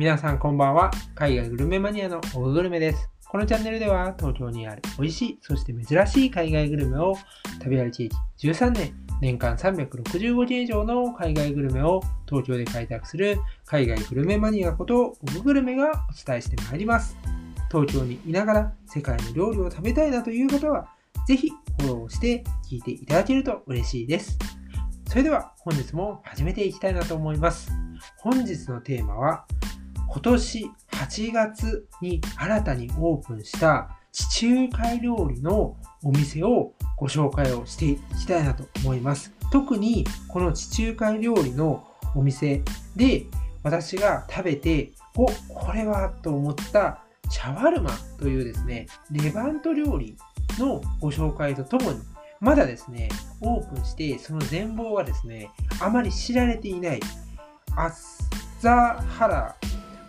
皆さんこんばんは。海外グルメマニアのオググルメです。このチャンネルでは東京にある美味しい、そして珍しい海外グルメを食べ歩き歴13年、年間365件以上の海外グルメを東京で開拓する海外グルメマニアことオググルメがお伝えしてまいります。東京にいながら世界の料理を食べたいなという方は、ぜひフォローして聞いていただけると嬉しいです。それでは本日も始めていきたいなと思います。本日のテーマは、今年8月に新たにオープンした地中海料理のお店をご紹介をしていきたいなと思います。特にこの地中海料理のお店で私が食べて、お、これはと思ったシャワルマというですね、レバント料理のご紹介とともに、まだですね、オープンしてその全貌がですね、あまり知られていないアッザハラ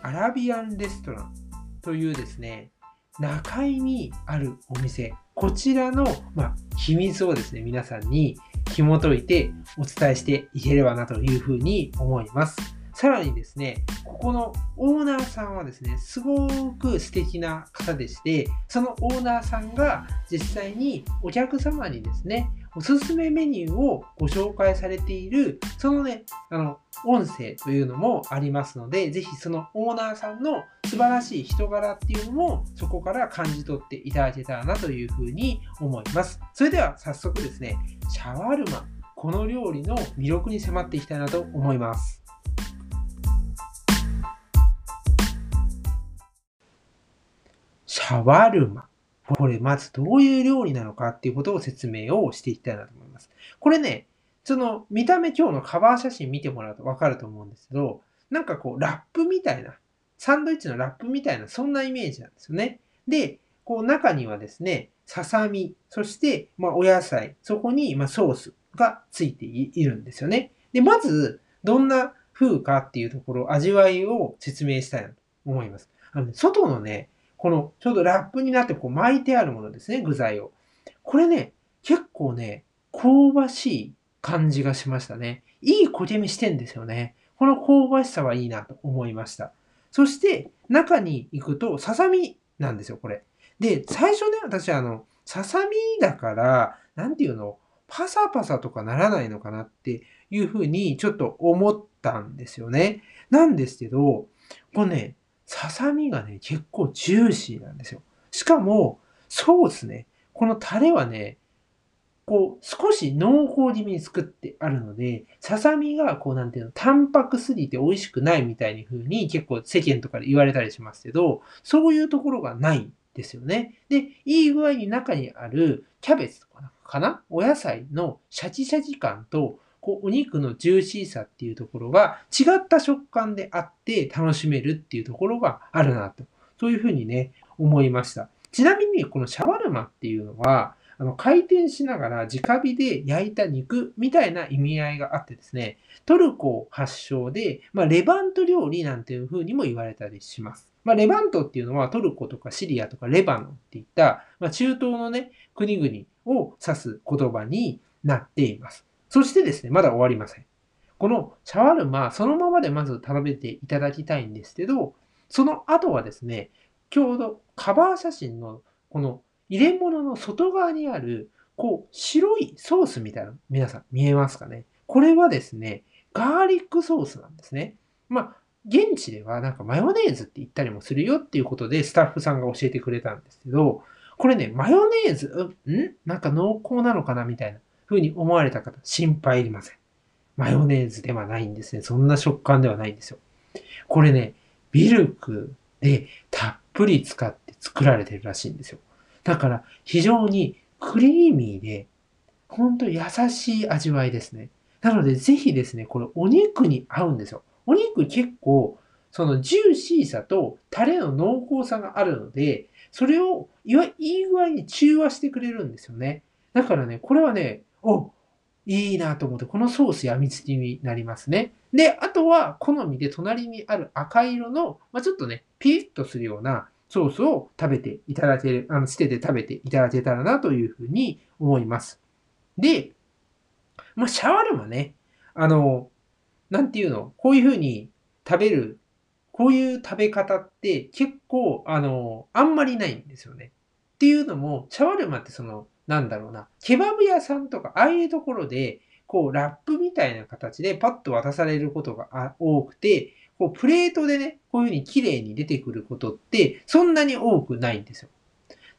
アラビアンレストランというですね、中井にあるお店、こちらの、まあ、秘密をですね、皆さんに紐解いてお伝えしていければなというふうに思います。さらにですね、ここのオーナーさんはですね、すごく素敵な方でして、そのオーナーさんが実際にお客様にですね、おすすめメニューをご紹介されている、そのね、あの、音声というのもありますので、ぜひそのオーナーさんの素晴らしい人柄っていうのも、そこから感じ取っていただけたらなというふうに思います。それでは早速ですね、シャワルマ、この料理の魅力に迫っていきたいなと思います。シャワルマ。これ、まずどういう料理なのかっていうことを説明をしていきたいなと思います。これね、その見た目今日のカバー写真見てもらうとわかると思うんですけど、なんかこうラップみたいな、サンドイッチのラップみたいな、そんなイメージなんですよね。で、こう中にはですね、ささみ、そしてまお野菜、そこにまソースがついているんですよね。で、まず、どんな風かっていうところ、味わいを説明したいなと思います。あの、外のね、このちょうどラップになってこう巻いてあるものですね、具材を。これね、結構ね、香ばしい感じがしましたね。いい焦げ目してんですよね。この香ばしさはいいなと思いました。そして、中に行くと、ささみなんですよ、これ。で、最初ね、私、あの、ささみだから、なんていうの、パサパサとかならないのかなっていうふうにちょっと思ったんですよね。なんですけど、これね、ささみがね、結構ジューシーなんですよ。しかも、ソースね、このタレはね、こう、少し濃厚気味に作ってあるので、ささみが、こう、なんていうの、タンパクすぎて美味しくないみたいに風に結構世間とかで言われたりしますけど、そういうところがないんですよね。で、いい具合に中にあるキャベツとかかな？お野菜のシャキシャキ感と、こう、お肉のジューシーさっていうところが違った食感であって楽しめるっていうところがあるなと。そういうふうにね、思いました。ちなみに、このシャワルマっていうのは、あの回転しながら直火で焼いた肉みたいな意味合いがあってですね、トルコ発祥で、まあ、レバント料理なんていう風にも言われたりします。まあ、レバントっていうのはトルコとかシリアとかレバノンっていった、まあ、中東のね、国々を指す言葉になっています。そしてですね、まだ終わりません。このシャワルマ、そのままでまず食べていただきたいんですけど、その後はですね、ちょうどカバー写真のこの入れ物の外側にある、こう、白いソースみたいな、皆さん見えますかね？これはですね、ガーリックソースなんですね。まあ、現地ではなんかマヨネーズって言ったりもするよっていうことでスタッフさんが教えてくれたんですけど、これね、マヨネーズ、ん？なんか濃厚なのかなみたいな風に思われた方、心配いりません。マヨネーズではないんですね。そんな食感ではないんですよ。これね、ミルクでたっぷり使って作られてるらしいんですよ。だから非常にクリーミーで、ほんと優しい味わいですね。なのでぜひですね、これお肉に合うんですよ。お肉結構、そのジューシーさとタレの濃厚さがあるので、それをいわいい具合に中和してくれるんですよね。だからね、これはね、おいいなと思って、このソースやみつきになりますね。で、あとは好みで隣にある赤色の、まあ、ちょっとね、ピリッとするようなソースを食べていただける、あの、捨てて食べていただけたらなというふうに思います。で、まあ、シャワルマね、あの、なんていうの、こういうふうに食べるこういう食べ方って結構、あの、あんまりないんですよね。っていうのも、シャワルマってその、なんだろうな、ケバブ屋さんとか、ああいうところで、こう、ラップみたいな形でパッと渡されることが多くて、こう、プレートでね、こういう風に綺麗に出てくることって、そんなに多くないんですよ。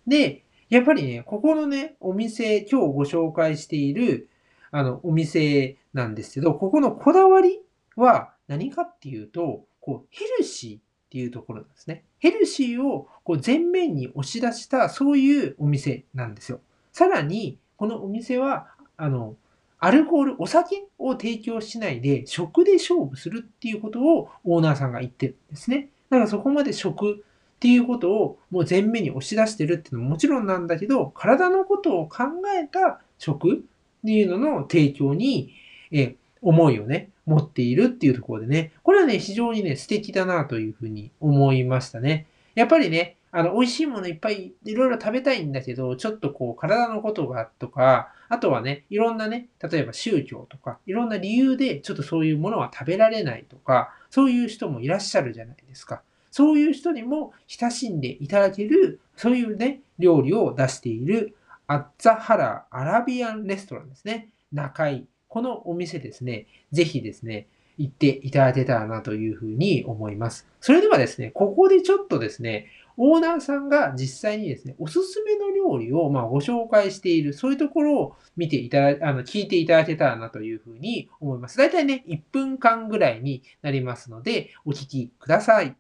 で、やっぱりね、ここのね、お店、今日ご紹介している、あの、お店なんですけど、ここのこだわりは何かっていうと、こう、ヘルシーっていうところなんですね。ヘルシーをこう前面に押し出した、そういうお店なんですよ。さらに、このお店は、あの、アルコール、お酒を提供しないで、食で勝負するっていうことをオーナーさんが言ってるんですね。だからそこまで食っていうことをもう前面に押し出してるっていうのももちろんなんだけど、体のことを考えた食っていうのの提供に、え思いをね、持っているっていうところでね、これはね、非常にね、素敵だなというふうに思いましたね。やっぱりね、あの、美味しいものいっぱいいろいろ食べたいんだけど、ちょっとこう、体のことがとか、あとはね、いろんなね、例えば宗教とか、いろんな理由でちょっとそういうものは食べられないとか、そういう人もいらっしゃるじゃないですか。そういう人にも親しんでいただける、そういうね、料理を出している、アッザハラアラビアンレストランですね。中井このお店ですね、ぜひですね、行っていただけたらなというふうに思います。それではですね、ここでちょっとですね、オーナーさんが実際にですね、おすすめの料理をまご紹介している、そういうところを見ていただ、あの、聞いていただけたらなというふうに思います。だいたいね、1分間ぐらいになりますので、お聞きください。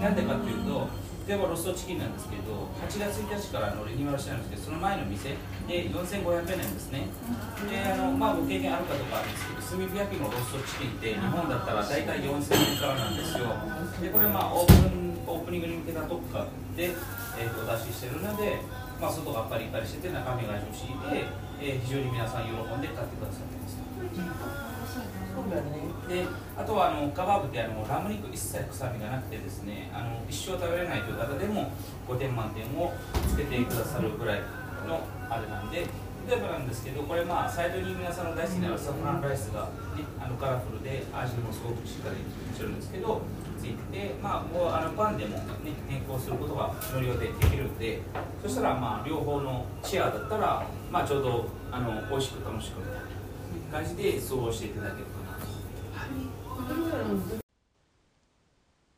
なんでかっていうと、例えばロストチキンなんですけど8月1日からのリニューアルしたんですけどその前の店で4500円なんですね。であのまあご経験あるかとかあるんですけど炭火焼きのロストチキンって日本だったら大体4000円からなんですよ。でこれまあオープンオープニングに向けた特価で、えー、とお出ししてるので、まあ、外がパリパリしてて中身がジューシーで、えー、非常に皆さん喜んで買ってくださってますであとはあのカバーブってあのラム肉一切臭みがなくてですねあの一生食べれないという方でも5点満点をつけてくださるぐらいのあれなんで例えばなんですけどこれまあサイドに皆さんの大好きなサフランライスが、ね、あのカラフルで味もすごくしっかりしてるんですけどついててまあこうあのパンでも、ね、変更することが無料でできるんでそしたらまあ両方のチェアだったらまあちょうどあの美味しく楽しくみたいな感じで過ごしていただけるかなと。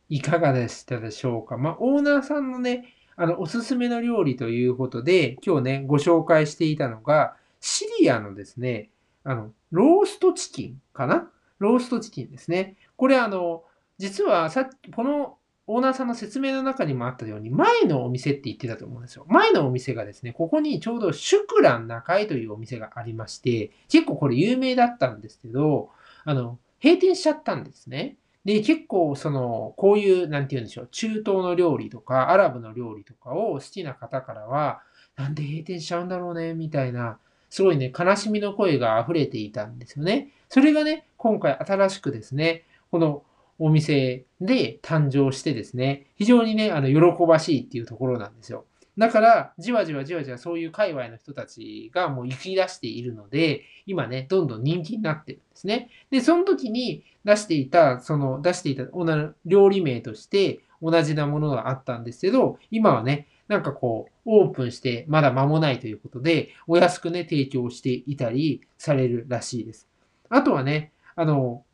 いかがでしたでしょうかまあ、オーナーさんのね、あの、おすすめの料理ということで、今日ね、ご紹介していたのが、シリアのですね、あの、ローストチキンかな？ローストチキンですね。これあの、実はさっき、このオーナーさんの説明の中にもあったように、前のお店って言ってたと思うんですよ。前のお店がですね、ここにちょうどシュクラン中井というお店がありまして、結構これ有名だったんですけど、あの、閉店しちゃったんですね。で、結構、その、こういう、なんて言うんでしょう、中東の料理とか、アラブの料理とかを好きな方からは、なんで閉店しちゃうんだろうね、みたいな、すごいね、悲しみの声が溢れていたんですよね。それがね、今回新しくですね、このお店で誕生してですね、非常にね、あの、喜ばしいっていうところなんですよ。だから、じわじわじわじわそういう界隈の人たちがもう行き出しているので、今ね、どんどん人気になってるんですね。で、その時に出していた、その出していた同じ料理名として同じなものがあったんですけど、今はね、なんかこう、オープンしてまだ間もないということで、お安くね、提供していたりされるらしいです。あとはね、あの、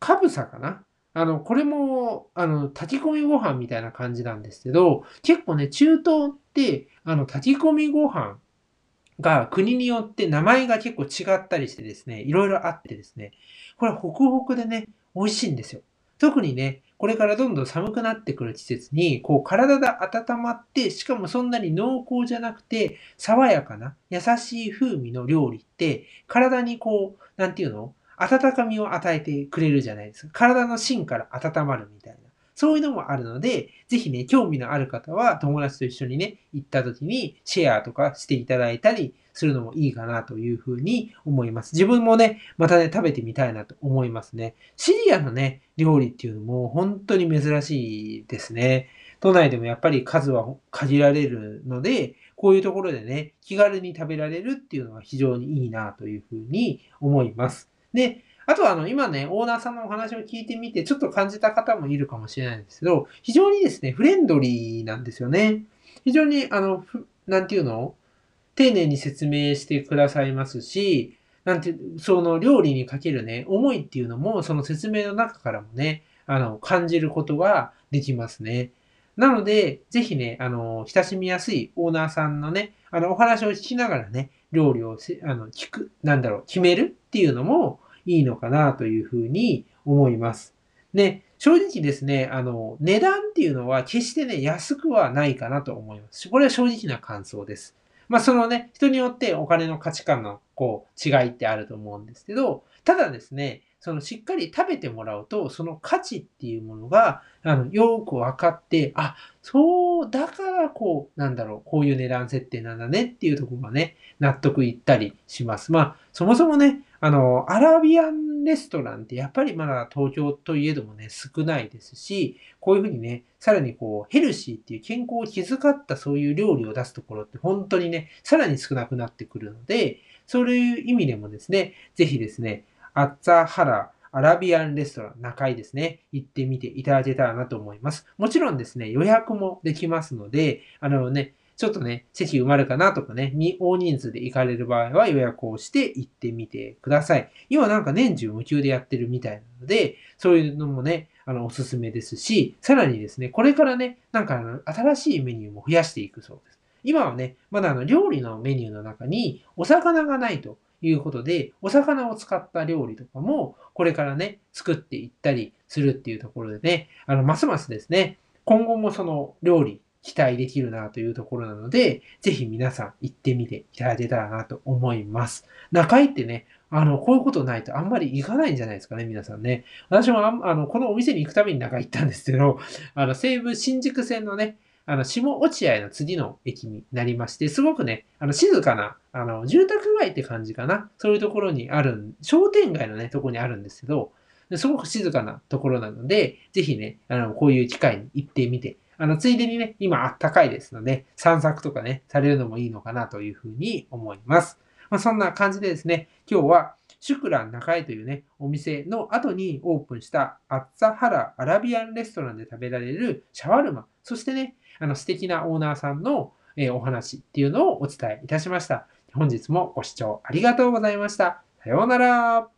カブサかな？あの、これも、あの、炊き込みご飯みたいな感じなんですけど、結構ね、中東って、あの、炊き込みご飯が国によって名前が結構違ったりしてですね、いろいろあってですね、これホクホクでね、美味しいんですよ。特にね、これからどんどん寒くなってくる季節に、こう体が温まって、しかもそんなに濃厚じゃなくて、爽やかな優しい風味の料理って、体にこう、なんていうの？温かみを与えてくれるじゃないですか。体の芯から温まるみたいな。そういうのもあるので、ぜひね、興味のある方は友達と一緒にね、行った時にシェアとかしていただいたりするのもいいかなというふうに思います。自分もね、またね、食べてみたいなと思いますね。シリアのね、料理っていうのも本当に珍しいですね。都内でもやっぱり数は限られるので、こういうところでね、気軽に食べられるっていうのは非常にいいなというふうに思います。で、あとは、あの、今ね、オーナーさんのお話を聞いてみて、ちょっと感じた方もいるかもしれないんですけど、非常にですね、フレンドリーなんですよね。非常に、あの、なんていうの？丁寧に説明してくださいますし、なんて、その料理にかけるね、思いっていうのも、その説明の中からもね、あの、感じることができますね。なので、ぜひね、あの、親しみやすいオーナーさんのね、あの、お話を聞きながらね、料理をあの、聞く、なんだろう、決めるっていうのもいいのかなというふうに思います。で、正直ですね、あの、値段っていうのは決してね、安くはないかなと思います。これは正直な感想です。まあ、そのね、人によってお金の価値観のこう違いってあると思うんですけど、ただですね、そのしっかり食べてもらうと、その価値っていうものが、あの、よく分かって、あ、そう、だからこう、なんだろう、こういう値段設定なんだねっていうところがね、納得いったりします。まあ、そもそもね、あの、アラビアンレストランってやっぱりまだ東京といえどもね、少ないですし、こういうふうにね、さらにこう、ヘルシーっていう健康を気遣ったそういう料理を出すところって本当にね、さらに少なくなってくるので、そういう意味でもですね、ぜひですね、アッツァハラアラビアンレストラン中井ですね、行ってみていただけたらなと思います。もちろんですね、予約もできますので、あのね、ちょっとね、席埋まるかなとかね、大人数で行かれる場合は予約をして行ってみてください。今なんか年中無休でやってるみたいなので、そういうのもね、あの、おすすめですし、さらにですね、これからね、なんか、新しいメニューも増やしていくそうです。今はね、まだあの、料理のメニューの中にお魚がないということで、お魚を使った料理とかも、これからね、作っていったりするっていうところでね、あの、ますますですね、今後もその料理期待できるなというところなので、ぜひ皆さん行ってみていただけたらなと思います。中井ってね、あの、こういうことないとあんまり行かないんじゃないですかね、皆さんね。私もああの、このお店に行くために中井行ったんですけど、あの、西武新宿線のね、あの、下落合の次の駅になりまして、すごくね、あの、静かな、あの、住宅街って感じかな。そういうところにある、商店街のね、ところにあるんですけど、すごく静かなところなので、ぜひね、あの、こういう機会に行ってみてあの、ついでにね、今あったかいですので、散策とかね、されるのもいいのかなというふうに思います。まあ、そんな感じでですね、今日は、シュクラン中江というね、お店の後にオープンしたアッツァハラアラビアンレストランで食べられるシャワルマ、そしてね、あの素敵なオーナーさんの、お話っていうのをお伝えいたしました。本日もご視聴ありがとうございました。さようなら。